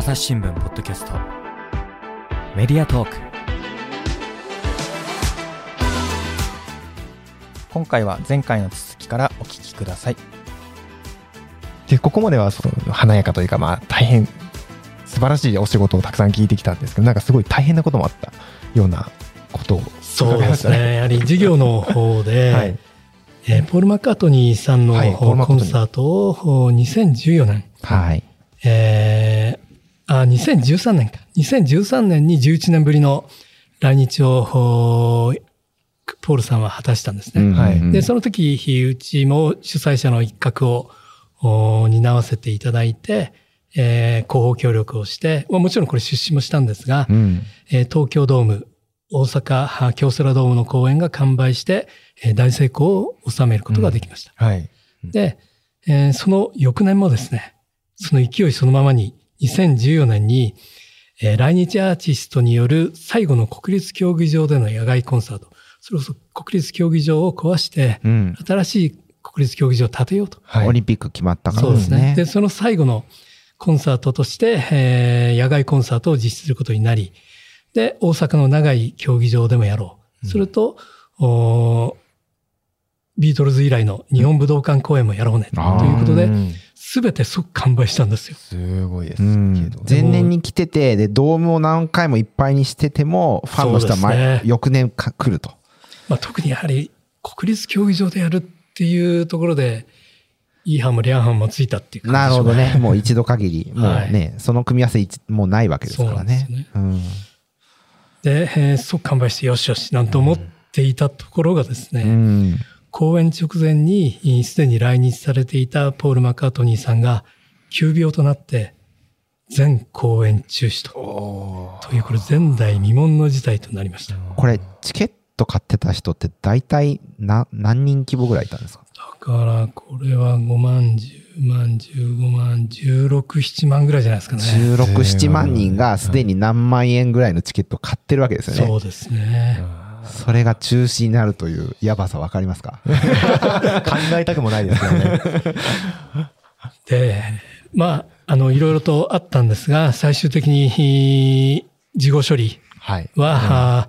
朝日新聞ポッドキャスト。メディアトーク。今回は前回の続きからお聞きください。でここまではその華やかというかまあ大変素晴らしいお仕事をたくさん聞いてきたんですけどなんかすごい大変なこともあったようなことをそうですね。やはり授業の方で、はい。えーポール・マッカートニーさんの、コンサートをお2014年、はい。えーあ、2013年か。2013年に11年ぶりの来日を、おポールさんは果たしたんですね。はいで、その時、うちも主催者の一角をお担わせていただいて、えー広報協力をして、まあもちろんこれ出資もしたんですが、うん。えー東京ドーム、大阪あ京セラドームの公演が完売して、えー大成功を収めることができました。はいで、えーその翌年もですね、その勢いそのままに、2014年に、えー来日アーティストによる最後の国立競技場での野外コンサート。それこそ国立競技場を壊して、うん。新しい国立競技場を建てようと。はいオリンピック決まったからそうですね。ね。で、その最後のコンサートとして、えー野外コンサートを実施することになり、で、大阪の長い競技場でもやろう。それと、おービートルズ以来の日本武道館公演もやろうね。ということで、うんすべて即完売したんですよ。すごいですうんけど、前年に来てて、で、ドームを何回もいっぱいにしてても、ファンの人は前、そうですね翌年か来ると。まあ、特にやはり国立競技場でやるっていうところで、いい班もリャン班もついたっていう感じなるほどね。もう一度限り。もうね、その組み合わせ一もうないわけですからね。ですうん。で、えー即完売してよしよしなんて思っていたところがですね、うん。公演直前にいすでに来日されていたポール・マッカートニーさんが急病となって全公演中止と。というこれ前代未聞の事態となりました。だこれ、チケット買ってた人って大体な何人規模ぐらいいたんですか？からこれは5万、10万、15万、16、7万ぐらいじゃないですかね。16、7万人がすでに何万円ぐらいのチケットを買ってるわけですよね。そうですね。それが中止になるというやばさわかりますか？考えたくもないですよね。で、まあ、あの、いろいろとあったんですが、最終的に事後処理はい。は、あ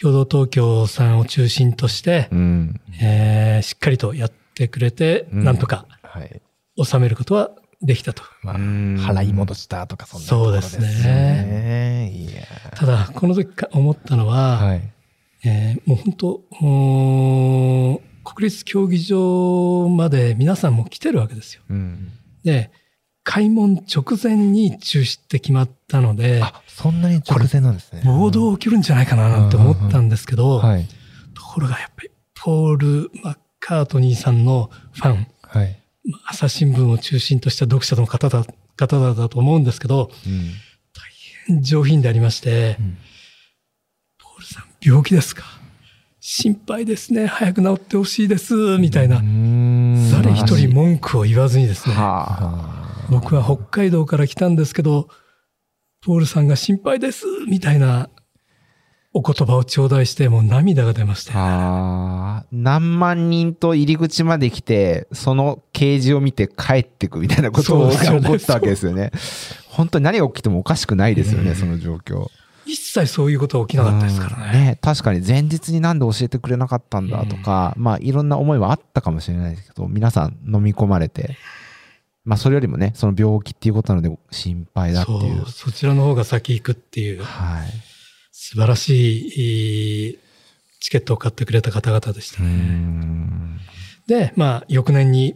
共同東京さんを中心として、うん。えーしっかりとやってくれて、うん。なんとかはい。収めることはできたと。まあうん。払い戻したとかそんなところですそうですね。いやただ、この時か思ったのは、はいえーもう本当国立競技場まで皆さんも来てるわけですよ。うん。で、開門直前に中止って決まったので、あそんなに直前なんですね暴動起きるんじゃないかななんて思ったんですけど、はいところがやっぱり、ポール・マッカートニーさんのファン、はいまあ朝日新聞を中心とした読者の方だ方々だと思うんですけど、うん。上品でありまして、んポールさん病気ですか？心配ですね。早く治ってほしいです。みたいな、誰一人文句を言わずにですね、は僕は北海道から来たんですけど、ポールさんが心配です。みたいなお言葉を頂戴して、もう涙が出ましあ。た。何万人と入り口まで来て、その掲示を見て帰ってくみたいなことが起こったわけですよね。本当に何が起きてもおかしくないですよね、うんその状況。一切そういうことは起きなかったですからうんね。確かに前日になんで教えてくれなかったんだとか、まあいろんな思いはあったかもしれないですけど、皆さん飲み込まれて、まあそれよりもね、その病気っていうことなので心配だってそいう。う、そちらの方が先行くっていう、はい。素晴らしいチケットを買ってくれた方々でしたうね。ん。で、まあ、翌年に、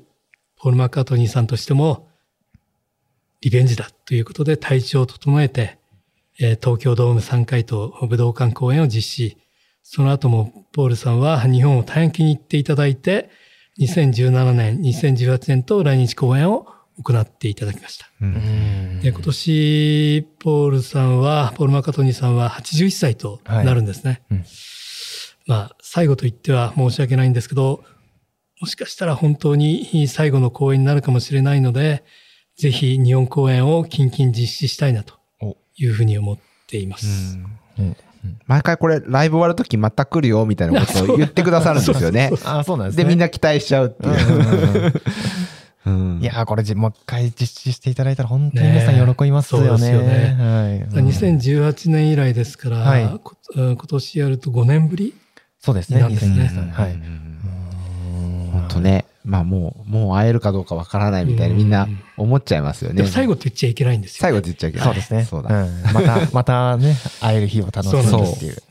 ポール・マッカートニーさんとしても、リベンジだということで体調を整えて、えー東京ドーム3回と武道館公演を実施。その後も、ポールさんは日本を大変気に入っていただいて、2017年、2018年と来日公演を行っていただきました。うんで今年、ポールさんは、ポール・マッカートニーさんは81歳となるんですね。はいうんまあ、最後と言っては申し訳ないんですけど、もしかしたら本当に最後の公演になるかもしれないので、ぜひ日本公演を近々実施したいなとおいうふうに思っています。うん。毎回これライブ終わるときまた来るよみたいなことを言ってくださるんですよね。あそうなんですね。で、みんな期待しちゃうっていう。ううんいやーこれじもう一回実施していただいたら本当に皆さん喜びますよね。ねよね。はい。うん。2018年以来ですから、はい。今年やると5年ぶりそうですね。なんですね。2023はい。本当ね、まあもう、もう会えるかどうかわからないみたいにみんな思っちゃいますよね。最後って言っちゃいけないんですよ、最後って言っちゃいけない。そうですね。そうだ。んまた、またね、会える日を楽しみそうにっていう。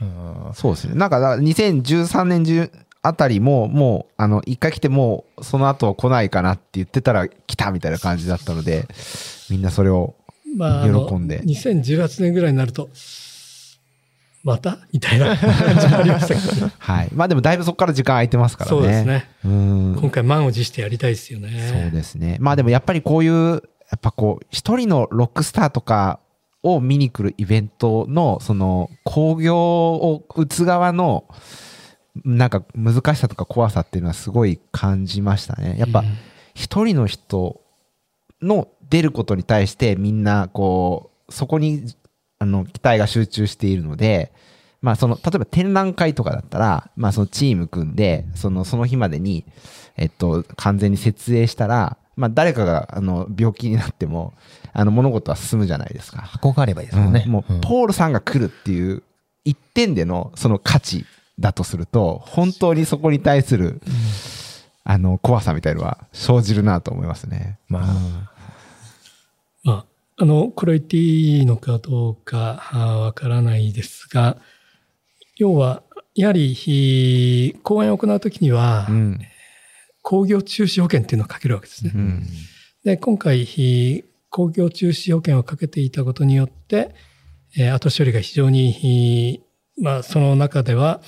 うんそうですね。なんか、だから2013年中あたりも、もう、あの、一回来てもう、その後来ないかなって言ってたら来たみたいな感じだったので、みんなそれを、まあ、あの喜んで2018年ぐらいになると、また？みたいな感じがありましたけどね。はい。まあでもだいぶそこから時間空いてますからね。そうです。ね。うん。今回満を持してやりたいですよね。そうですね。まあでもやっぱりこういう、やっぱこう、一人のロックスターとかを見に来るイベントの、その、興行を打つ側の、なんか難しさとか怖さっていうのはすごい感じましたね。やっぱうん一人の人の出ることに対してみんなこう、そこにあの期待が集中しているので、まあその、例えば展覧会とかだったら、まあそのチーム組んで、その、その日までに、えっと、完全に設営したら、まあ誰かがあの病気になっても、あの物事は進むじゃないですか。箱があればいいですもんね。うんもう、んポールさんが来るっていう一点でのその価値だとすると、本当にそこに対する、あの、怖さみたいのは生じるなと思いますね。まあ、まあ、あの、これ言っていいのかどうかあわからないですが、要は、やはり、ひ講演を行うときにはう、ん。工業中止保険っていうのをかけるわけですね。うん。で、今回、ひ工業中止保険をかけていたことによって、えー後処理が非常に、ひまあ、その中では、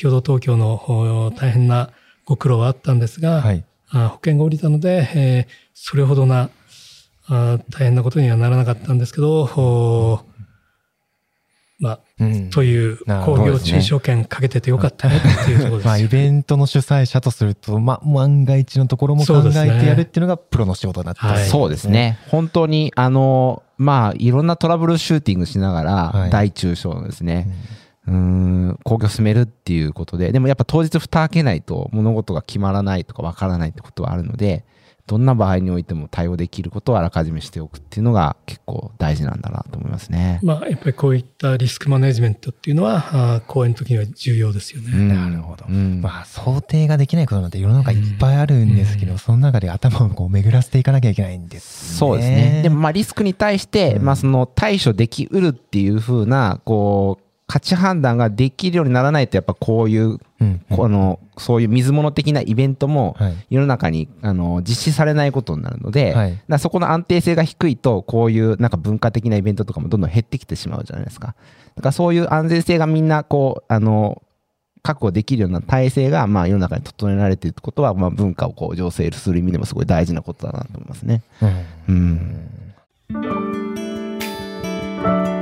共同東京のほ大変なご苦労はあったんですが、はい。あ保険が下りたので、えーそれほどなあ大変なことにはならなかったんですけど、まあ、うん。という工業中止保険かけててよかったねっていうところです まあ、よイベントの主催者とすると、まあ、万が一のところも考えてやるっていうのがプロの仕事になっそうです。ね。本当に、あの、まあ、いろんなトラブルシューティングしながら、はい。大中小のですね、うーん、工業進めるっていうことで、でもやっぱ当日蓋開けないと物事が決まらないとかわからないってことはあるので、どんな場合においても対応できることをあらかじめしておくっていうのが結構大事なんだなと思いますね。まあ、やっぱりこういったリスクマネジメントっていうのは、あ講演の時には重要ですよね。うんなるほど。うんまあ、想定ができないことなんて世の中いっぱいあるんですけど、うんその中で頭をこう巡らせていかなきゃいけないんですね。そうですね。でもまあリスクに対して、うんまあその対処できうるっていう風な、こう、価値判断ができるようにならないと、やっぱこういう、うん、この、そういう水物的なイベントも、はい。世の中にあの実施されないことになるので、はいそこの安定性が低いと、こういうなんか文化的なイベントとかもどんどん減ってきてしまうじゃないですか。だからそういう安全性がみんな、こう、あの、確保できるような体制が、まあ世の中に整えられていることは、まあ文化をこう醸成する意味でもすごい大事なことだなと思いますね。うんうん。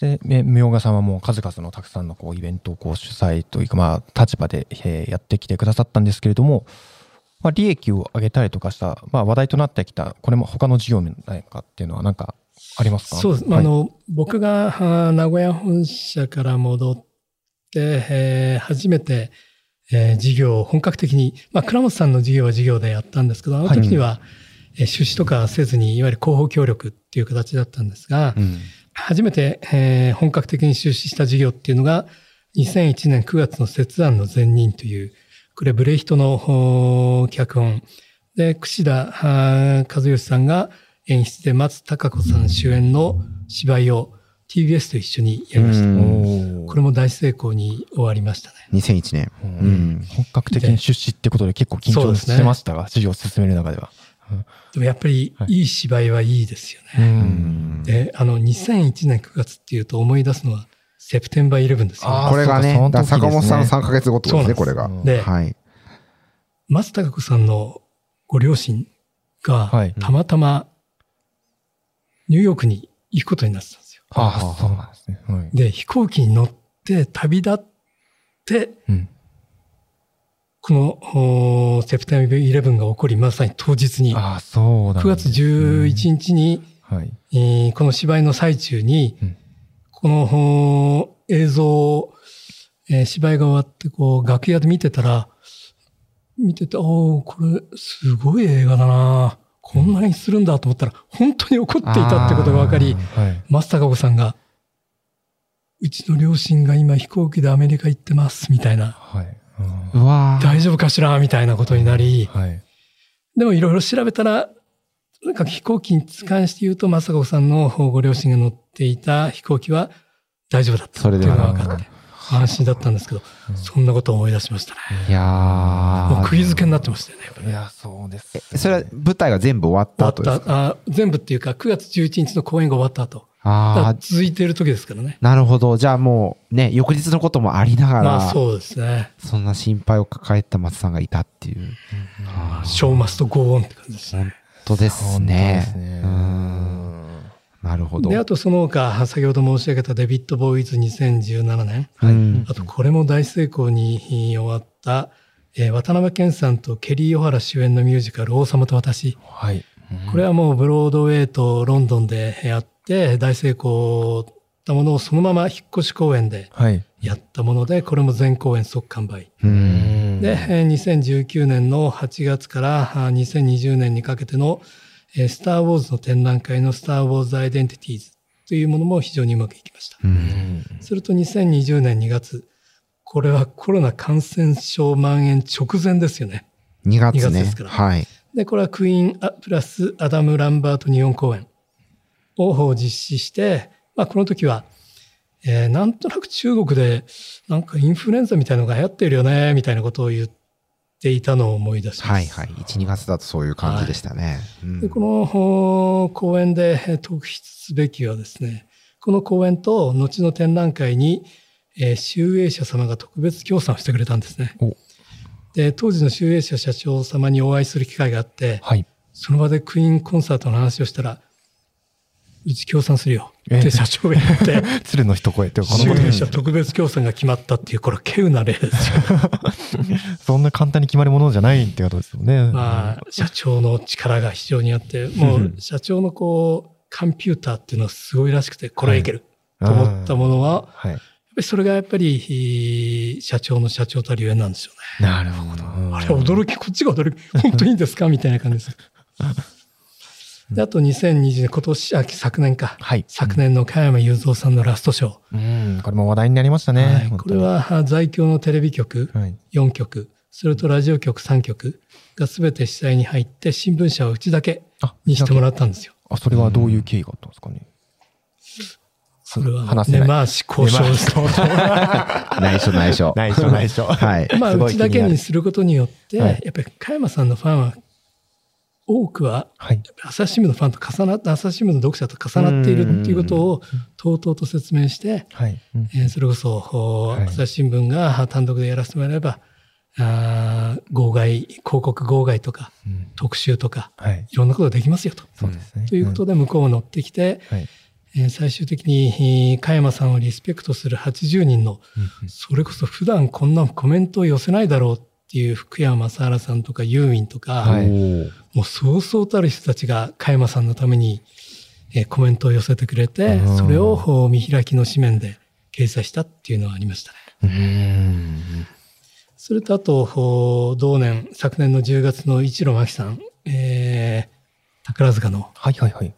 そして、ね、明賀さんはもう数々のたくさんのこうイベントをこう主催というか、まあ、立場で、えーやってきてくださったんですけれども、まあ、利益を上げたりとかした、まあ、話題となってきた、これも他の事業面なんかっていうのは何かありますか？そうです。はい。あの、僕が名古屋本社から戻って、えー初めて、えー事業を本格的に、まあ、倉本さんの事業は事業でやったんですけど、あの時には、えー出資とかせずに、いわゆる広報協力っていう形だったんですが、うん初めて、えー本格的に出資した事業っていうのが、2001年9月の節案の前任という、これブレイヒトの脚本で、櫛田和義さんが演出で松たか子さん主演の芝居を TBS と一緒にやりました。これも大成功に終わりましたね。2001年。ううんん。本格的に出資ってことで結構緊張してましたが、事業を進める中では。でもやっぱりはいいい芝居はいいですようね。んで、あの2001年9月っていうと思い出すのは、セプテンバー11ですよ、あーこれがね、そうかだから坂本さんのそ3ヶ月後ってことですね、これが。うんで、はい。松たか子さんのご両親がはい、たまたまニューヨークに行くことになってたんですよ。ああ、そうなんですね。はい。で、飛行機に乗って旅立って、うん。このおセプテンバー11が起こり、まさに当日に、ああ、そうなん9月ですね。11日に、はい。えーこの芝居の最中に、うん。このお映像を、えー芝居が終わって、こう、楽屋で見てたら、見てて、おおこれ、すごい映画だな。こんなにするんだと思ったら、本当に怒っていたってことが分かり、はい。松たか子さんが、うちの両親が今飛行機でアメリカ行ってます、みたいな、はい。うわー大丈夫かしらみたいなことになり、はい。でもいろいろ調べたら、とにかく飛行機に関して言うと、正子さんのご両親が乗っていた飛行機は大丈夫だったっていうのが分かって、安心だったんですけど、そんなことを思い出しましたね。いやーもう釘付けになってましたよね。やっぱりいや、そうです。えそれは舞台が全部終わった後ですか？たあ全部っていうか、9月11日の公演が終わった後。ああ、続いている時ですからね。なるほど。じゃあもうね、翌日のこともありながら、まあそうですね。そんな心配を抱えた松さんがいたっていう。ショーマストゴーオンって感じですね。本当ですねです。ねうんなるほど。で、あとその他、先ほど申し上げたデビッド・ボーイズ2017年。うんあと、これも大成功に終わった、えー渡辺謙さんとケリー・オハラ主演のミュージカル、王様と私。はい。これはもうブロードウェイとロンドンでやって、大成功たものをそのまま引っ越し公演ではい。やったもので、これも全公演即完売。うんで、えー2019年の8月からあ2020年にかけての、えースター・ウォーズの展覧会のスター・ウォーズ・アイデンティティーズというものも非常にうまくいきました。うんすると2020年2月、これはコロナ感染症蔓延直前ですよね。2月2月ねです。からはい。で、これはクイーンあプラスアダム・ランバート日本公演を実施して、まあ、この時は、えーなんとなく中国でなんかインフルエンザみたいなのが流行ってるよね、みたいなことを言っていたのを思い出します。はいはい。1、2月だとそういう感じでしたね。うんでこの講演でえー特筆すべきはですね、この講演と後の展覧会に、えー、集英社様が特別協賛をしてくれたんですねお。で、当時の集英社社長様にお会いする機会があって、はい。その場でクイーンコンサートの話をしたら、うち協賛するよっえて社長が言って、鶴の一声って、この集こと英社特別協賛が決まったっていう、これは稀有な例ですよ。そんな簡単に決まるものじゃないってことですよね。まあ、社長の力が非常にあって、もう社長のこう、コンピューターっていうのはすごいらしくて、これはいけると思ったものは、はい。やっぱりそれがやっぱり、社長の社長たるゆえんなんですよね。なるほど。あれ、驚き、こっちが驚き、本当にいいんですか？みたいな感じです。で、あと2020年、今年、あ、昨年か。はい。昨年の加山雄三さんのラストショー。うん、これも話題になりましたね。はい、これ、はあ在京のテレビ局はい。4局、それとラジオ局3局が全て主催に入って、新聞社はうちだけあ、にしてもらったんですよ。あ、それはどういう経緯があったんですかね？それは話せない根回し交渉です。内緒内緒。内緒内緒。はい。まあ、うちだけ気にすることによって、はいやっぱり加山さんのファンは、多くは、はい。朝日新聞のファンと重なって、朝日新聞の読者と重なっているっていうことを、とうとうと説明して、はい。うんえーそれこそ、朝日新聞が単独でやらせてもらえば、あー号外、広告号外とか、うん特集とか、はい。いろんなことできますよと。そうですね。ということで、向こうを乗ってきて、うんはい。えー最終的に、えー加山さんをリスペクトする80人の、それこそ普段こんなコメントを寄せないだろうっていう福山雅治さんとかユーミンとか、はいもうそうそうたる人たちが加山さんのために、えーコメントを寄せてくれてう、んそれを見開きの紙面で掲載したっていうのはありましたね。うん。それとあと、同年、昨年の10月の一路真紀さん、えー宝塚のはいはいはい。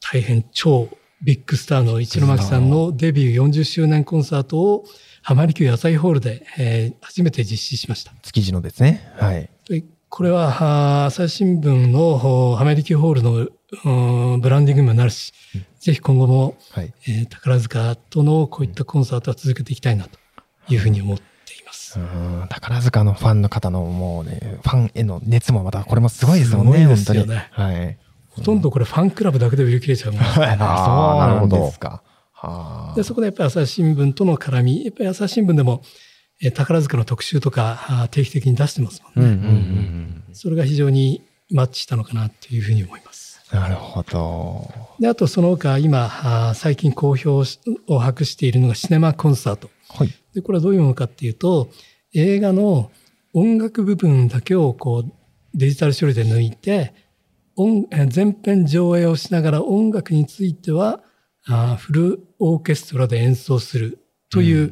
大変超ビッグスターの一路真紀さんのデビュー40周年コンサートを浜離宮朝日ホールで、えー初めて実施しました。築地のですね。はい。でこれはは朝日新聞の浜離宮ホールのうんブランディングにもなるし、ぜひ今後も、はい。えー宝塚とのこういったコンサートは続けていきたいなというふうに思っています。うん宝塚のファンの方のもうね、ファンへの熱もまた、これもすごいですもんね、すごいですよね本当に。はい。ほとんどこれファンクラブだけで売り切れちゃうもんですああーなるほどそうなんですか。はあで、そこでやっぱり朝日新聞との絡み、やっぱり朝日新聞でも、えー宝塚の特集とか定期的に出してますもんね。うんうんうんそれが非常にマッチしたのかなというふうに思います。なるほど。で、あとその他今、最近好評しを博しているのがシネマコンサート。はい。で、これはどういうものかっていうと、映画の音楽部分だけをこうデジタル処理で抜いて、音えー全編上映をしながら音楽についてはあーフルオーケストラで演奏するという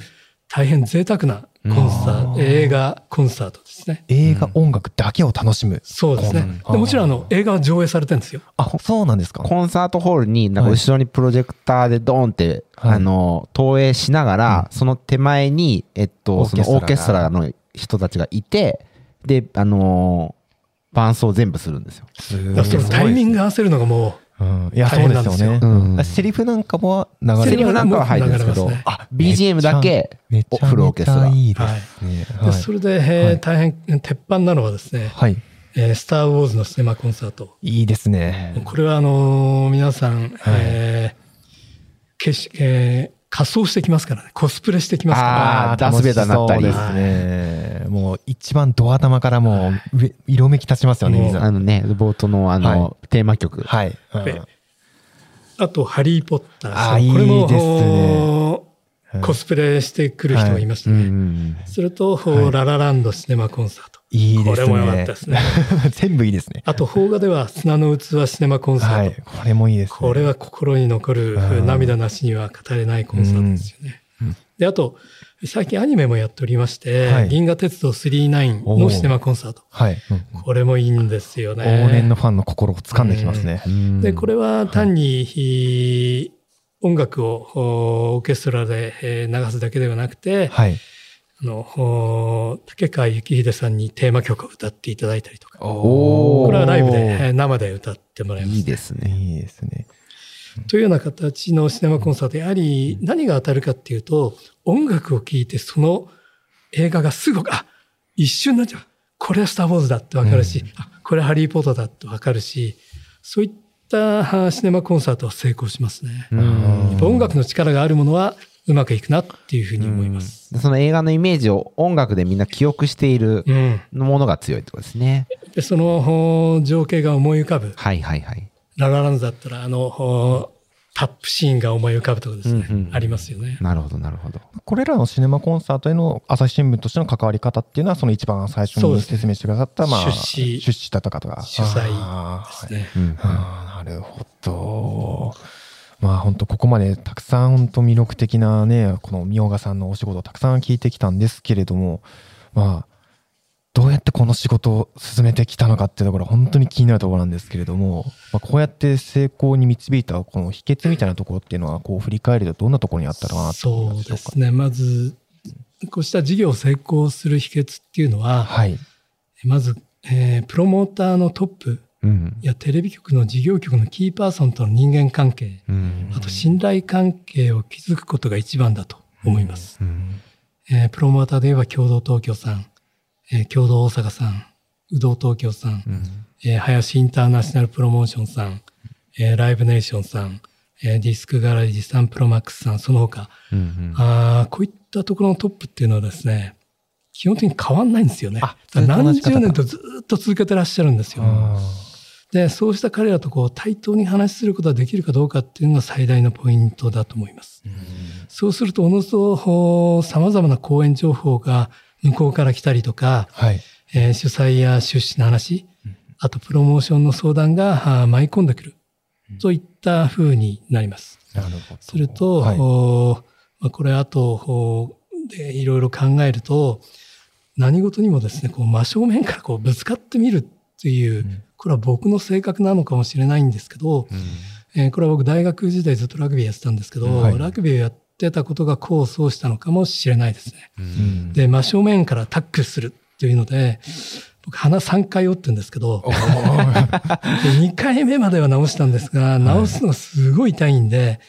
大変贅沢なコンサート、うん映画コンサートですね。映画音楽だけを楽しむ。そうですね。うんでもちろんあの映画は上映されてるんですよ。あ、そうなんですか。コンサートホールに、なんか後ろにプロジェクターでドーンって、はいあの、投影しながら、その手前に、えっと、そオーケストラがのオーケストラの人たちがいて、で、あのー、伴奏全部するんですよ。そのタイミングが。合わせるのがもうん。いや、大そうで変なんですよね。うんセリフなんかも流れセリフなんかは入るんですけど、あ BGM だけフルオーケストラ。いいですね。それで、え大変鉄板なのはですね、はい。えースター・ウォーズのシネマコンサート。いいですね。これはあのー皆さん、えーけしえー仮装してきますからね。コスプレしてきますかあーダスベイダーになったりですね。もう一番ド頭からもう上色めき立ちますよね。あのね、冒頭のあの、はテーマ曲。はい。うん。あと、ハリー・ポッター。あーこれもいいですねコスプレしてくる人がいましたうんうね。んそれと、はいララランドシネマコンサート。いいですね。これも良かったですね。全部いいですね。あと、邦画では砂の器シネマコンサート。はい。これもいいですね。これは心に残るうん涙なしには語れないコンサートですよね。で、あと、最近アニメもやっておりまして、はい銀河鉄道999のシネマコンサート。はい。うんこれもいいんですよね。往年のファンの心を掴んできますね。うんで、これは単に、ひ音楽をおオーケストラでえー流すだけではなくて、はい。あの、お竹川幸秀さんにテーマ曲を歌っていただいたりとか、これはライブで、えー生で歌ってもらいます、いいですね。いいですね。というような形のシネマコンサート、やはり何が当たるかっていうと、音楽を聴いてその映画がすぐ、あ、一瞬になっちゃう。これはスター・ウォーズだってわかるし、あ、これはハリー・ポッターだってわかるし、そういったあシネマコンサートは成功しますね。音楽の力があるものはうまくいくなっていうふうに思います。でその映画のイメージを音楽でみんな記憶しているうん。ものが強いってことですね。で、そのお情景が思い浮かぶ。はいはいはい。ララランドだったら、あの、おタップシーンが思い浮かぶとかですね、うんうんありますよね。なるほどなるほど。これらのシネマコンサートへの朝日新聞としての関わり方っていうのは、その一番最初に説明してくださった、まあ、出資出資だとかとか。主催ですね。うんああ、なるほど。まあ本当ここまでたくさん本当魅力的なね、この明賀さんのお仕事をたくさん聞いてきたんですけれども、まあ、どうやってこの仕事を進めてきたのかっていうところは本当に気になるところなんですけれども、まあ、こうやって成功に導いたこの秘訣みたいなところっていうのは、こう振り返るとどんなところにあったのかなと思いそう。ですね。まず、こうした事業を成功する秘訣っていうのは、はい。まず、えープロモーターのトップうん。やテレビ局の事業局のキーパーソンとの人間関係、うん。あと信頼関係を築くことが一番だと思います。うん。えープロモーターで言えば共同東京さん、えー共同大阪さん、宇道東京さん、えー林インターナショナルプロモーションさん、えーライブネーションさん、えーディスクガラリーさん、プロマックスさん、その他、うんあーこういったところのトップっていうのはですね、基本的に変わんないんですよね。何十年とずっと続けてらっしゃるんですよ。あで、そうした彼らとこう対等に話しすることができるかどうかっていうのが最大のポイントだと思います。そうすると、おのずと様々な講演情報が向こうから来たりとか、ーはい。えー主催や出資の話、あとプロモーションの相談が舞い込んでくる。といった風になります。なるほど。すると、はいおまあ、これあとおでいろいろ考えると何事にもですねこう真正面からこうぶつかってみるっていう、これは僕の性格なのかもしれないんですけど、えーこれは僕大学時代ずっとラグビーやってたんですけど、はい。ラグビーをやってたことが功を奏したのかもしれないですね。うん。で真正面からタックルするっていうので僕鼻3回折ってるんですけど、おーで2回目までは治したんですが、治すのがすごい痛いんで、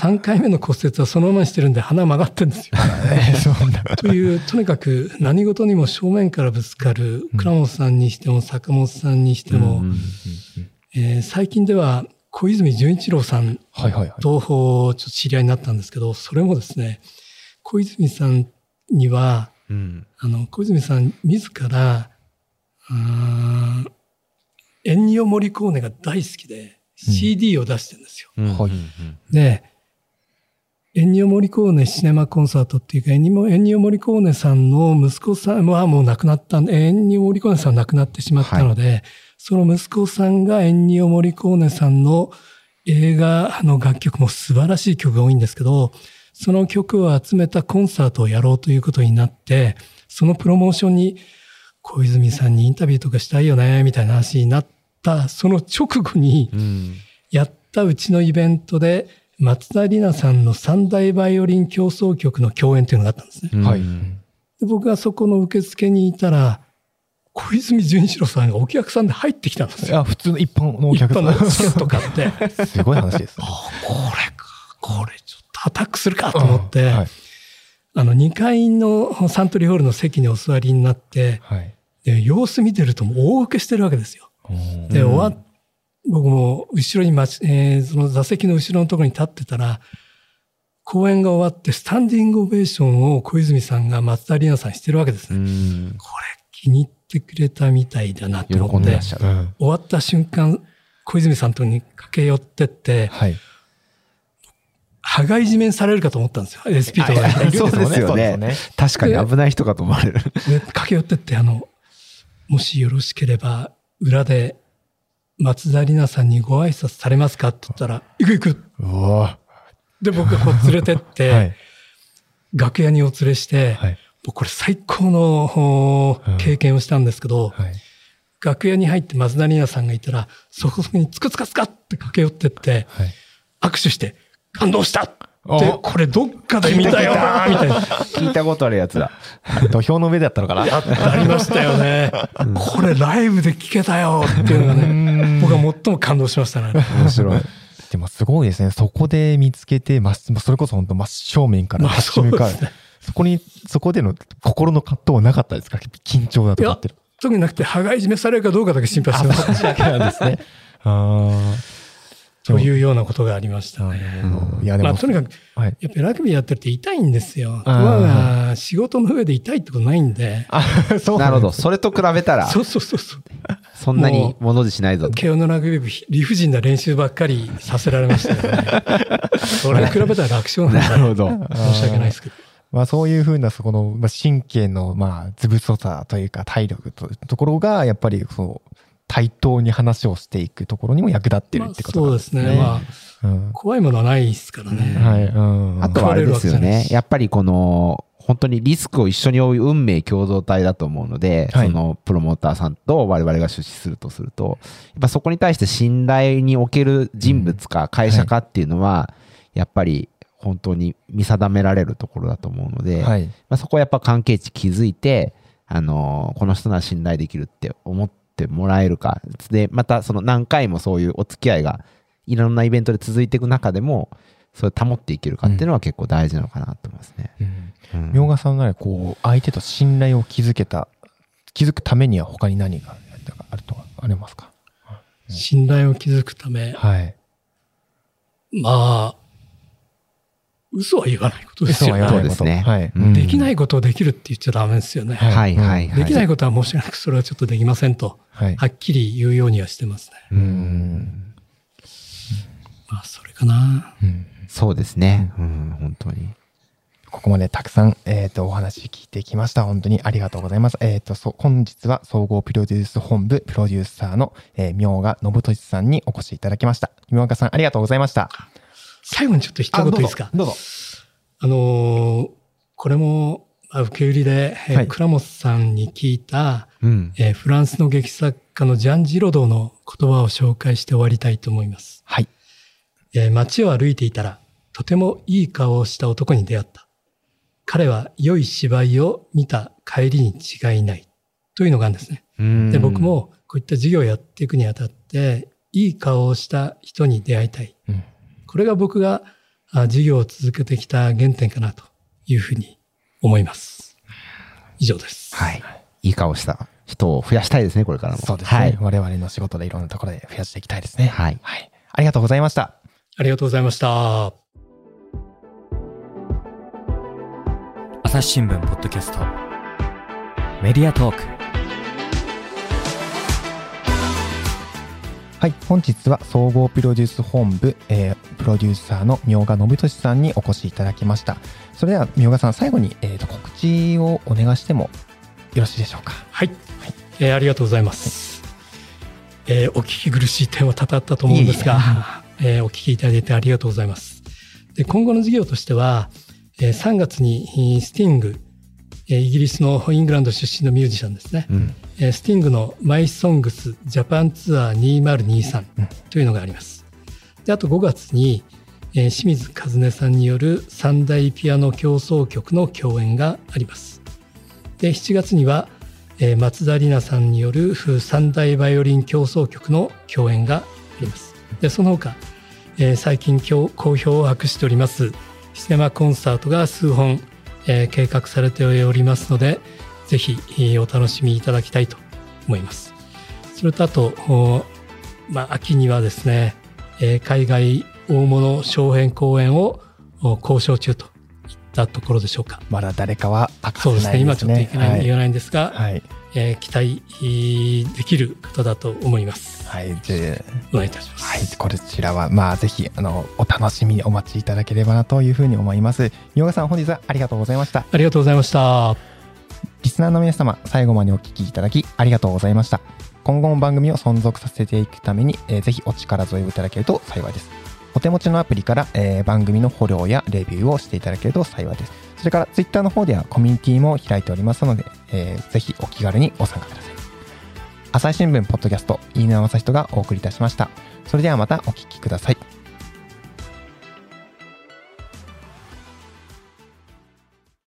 3回目の骨折はそのままにしてるんで鼻曲がってるんですよ。という、とにかく何事にも正面からぶつかる、倉本さんにしても坂本さんにしても、えー最近では小泉純一郎さんはいはいはい。とちょっと知り合いになったんですけど、それもですね、小泉さんには、うん。あの、小泉さん自ら、うーん。エンニオ・モリコーネが大好きで、CD を出してるんですよ。うん。はい。うん。で、エンニオ・モリコーネシネマコンサートっていうか、エンニオエンニオ・モリコーネさんの息子さんはもう亡くなったんで、エンニオ・モリコーネさんは亡くなってしまったので、その息子さんがエンニオ・モリコーネさんの映画の楽曲も素晴らしい曲が多いんですけど、その曲を集めたコンサートをやろうということになって、そのプロモーションに小泉さんにインタビューとかしたいよね、みたいな話になった、その直後に、うん。やったうちのイベントで、松田里奈さんの三大バイオリン競争曲の共演というのがあったんですね。うんはい。で僕がそこの受付にいたら、小泉純一郎さんがお客さんで入ってきたんですよ。いや、普通の一般のお一客さ般のチケッん。ト買って、すごい話ですね。これか、これちょっとアタックするかと思って、はい。あの2階のサントリーホールの席にお座りになって、はい。で様子見てるともう大受けしてるわけですよ。で、うん終わっ僕も後ろにえーその座席の後ろのところに立ってたら、公演が終わってスタンディングオベーションを小泉さんが松田里奈さんにしてるわけですうね。ん。これ気に入ってくれたみたいだなと喜思ってん。終わった瞬間、小泉さんとに駆け寄ってって、はい。羽がいじめにされるかと思ったんですよ。SP とか。そうですよね そうですね確かに危ない人かと思われる。で駆け寄ってって、あの、もしよろしければ、裏で松田里奈さんにご挨拶されますかって言ったら、行く行く。で、僕がこう連れてって、はい。楽屋にお連れして、はい。僕これ最高の経験をしたんですけど、はい。楽屋に入って松田里奈さんがいたら、そこにつくつかつかって駆け寄ってって、はい。握手して、感動したってお、これどっかで見たよなみたいな。聞いたことあるやつだ。土俵の上だったのかな？やありましたよね。これライブで聞けたよっていうのがね、僕は最も感動しましたね。面白い。でもすごいですね。そこで見つけて、ま、それこそ本当真正面からまあ立ち向かう。そうですねそこに、そこでの心の葛藤はなかったですか？緊張だとかってる。特になくて、羽がいじめされるかどうかだけ心配してました。だけなんですね。あというようなことがありましたね。いや、でも、まあ、とにかく、はい。やっぱりラグビーやってると痛いんですよ。あーまが仕事の上で痛いってことないんで。あ、そうなるほど。それと比べたら、そうそうそうそう。そんなに物事しないぞと。慶応のラグビー部、理不尽な練習ばっかりさせられましたけどね。それに比べたら楽勝なんなるほど。で、申し訳ないですけど。まあそういうふうな、そこの、まあ、神経の、まあ、図太さというか、体力というところが、やっぱり、そう、対等に話をしていくところにも役立ってるまあってことそうんでなですね。すね。まあ、うん。怖いものはないですからね。はい。うん。あとはあれですよね。やっぱりこの、本当にリスクを一緒に負う運命共同体だと思うので、はいそのプロモーターさんと我々が出資するとすると、やっぱそこに対して信頼における人物か会社かっていうのは、やっぱり本当に見定められるところだと思うので、はい。まあ、そこはやっぱ関係値築いて、あのーこの人なら信頼できるって思ってもらえるか。で、またその何回もそういうお付き合いがいろんなイベントで続いていく中でも、それを保っていけるかっていうのは結構大事なのかなと思いますね。うんうん明賀さんなら、こう、相手と信頼を築けた、築くためには他に何があるとか、ありますか？信頼を築くため、はい。まあ、嘘は言わないことですよね。嘘は言わないことそうですねはい。うんできないことをできるって言っちゃダメですよね。はいはいはいはい。できないことは申し訳なく、それはちょっとできませんと、はい。はっきり言うようにはしてますね。う。うんん。まあ、それかな。うんそうですね。うん、本当に。ここまでたくさん、えっ、と、お話聞いてきました。本当にありがとうございます。えっ、と、そ本日は総合プロデュース本部プロデューサーの、えー、明賀信俊さんにお越しいただきました。明賀さん、ありがとうございました。最後にちょっと一言いいですか？どうぞ。あのーこれも、まあ受け売りで、えーはい倉本さんに聞いた、うん。えーフランスの劇作家のジャン・ジロドーの言葉を紹介して終わりたいと思います。はい。えー街を歩いていたら、とてもいい顔をした男に出会った。彼は良い芝居を見た帰りに違いない。というのがあるんですね。うんで、僕、もこういった授業をやっていくにあたって、いい顔をした人に出会いたい。うんこれが僕があ授業を続けてきた原点かなというふうに思います。以上です。はい。いい顔した人を増やしたいですね、これからも。そうですね。はい。我々の仕事でいろんなところで増やしていきたいですね。はいはい。ありがとうございました。ありがとうございました。朝日新聞ポッドキャストメディアトークはい、本日は総合プロデュース本部、えープロデューサーの明賀信俊さんにお越しいただきました。それでは明賀さん、最後に、えーと告知をお願いしてもよろしいでしょうか？はい、えーありがとうございます。えーお聞き苦しい点は多々あったと思うんですが、えーお聞きいただいてありがとうございます。で今後の事業としては、えー3月にえースティング、えーイギリスのイングランド出身のミュージシャンですね、うん。えースティングのマイソングスジャパンツアー2023うんというのがあります。であと5月に、えー清水和音さんによる三大ピアノ協奏曲の共演があります。で7月には、えー松田里奈さんによる三大バイオリン協奏曲の共演があります。でその他、えー最近好評を博しておりますシネマコンサートが数本、えー計画されておりますのでぜひえーお楽しみいただきたいと思います。それとあと、おまあ、秋にはですね、えー海外大物小編公演をお交渉中といったところでしょうか。まだ誰かは明かそうですね。せない今ちょっといけない、はい言えないんですが、はい。えー期待えーできる方だと思います。はい。で、お願いいたします。はい。こちらは、まあ、ぜひ、あの、お楽しみにお待ちいただければなというふうに思います。明賀さん、本日はありがとうございました。ありがとうございました。リスナーの皆様、最後までお聞きいただきありがとうございました。今後も番組を存続させていくために、えーぜひお力添えをいただけると幸いです。お手持ちのアプリから、えー番組のフォローやレビューをしていただけると幸いです。それから Twitter の方ではコミュニティも開いておりますので、えーぜひお気軽にご参加ください。朝日新聞ポッドキャスト、飯沼正人がお送りいたしました。それではまたお聞きください。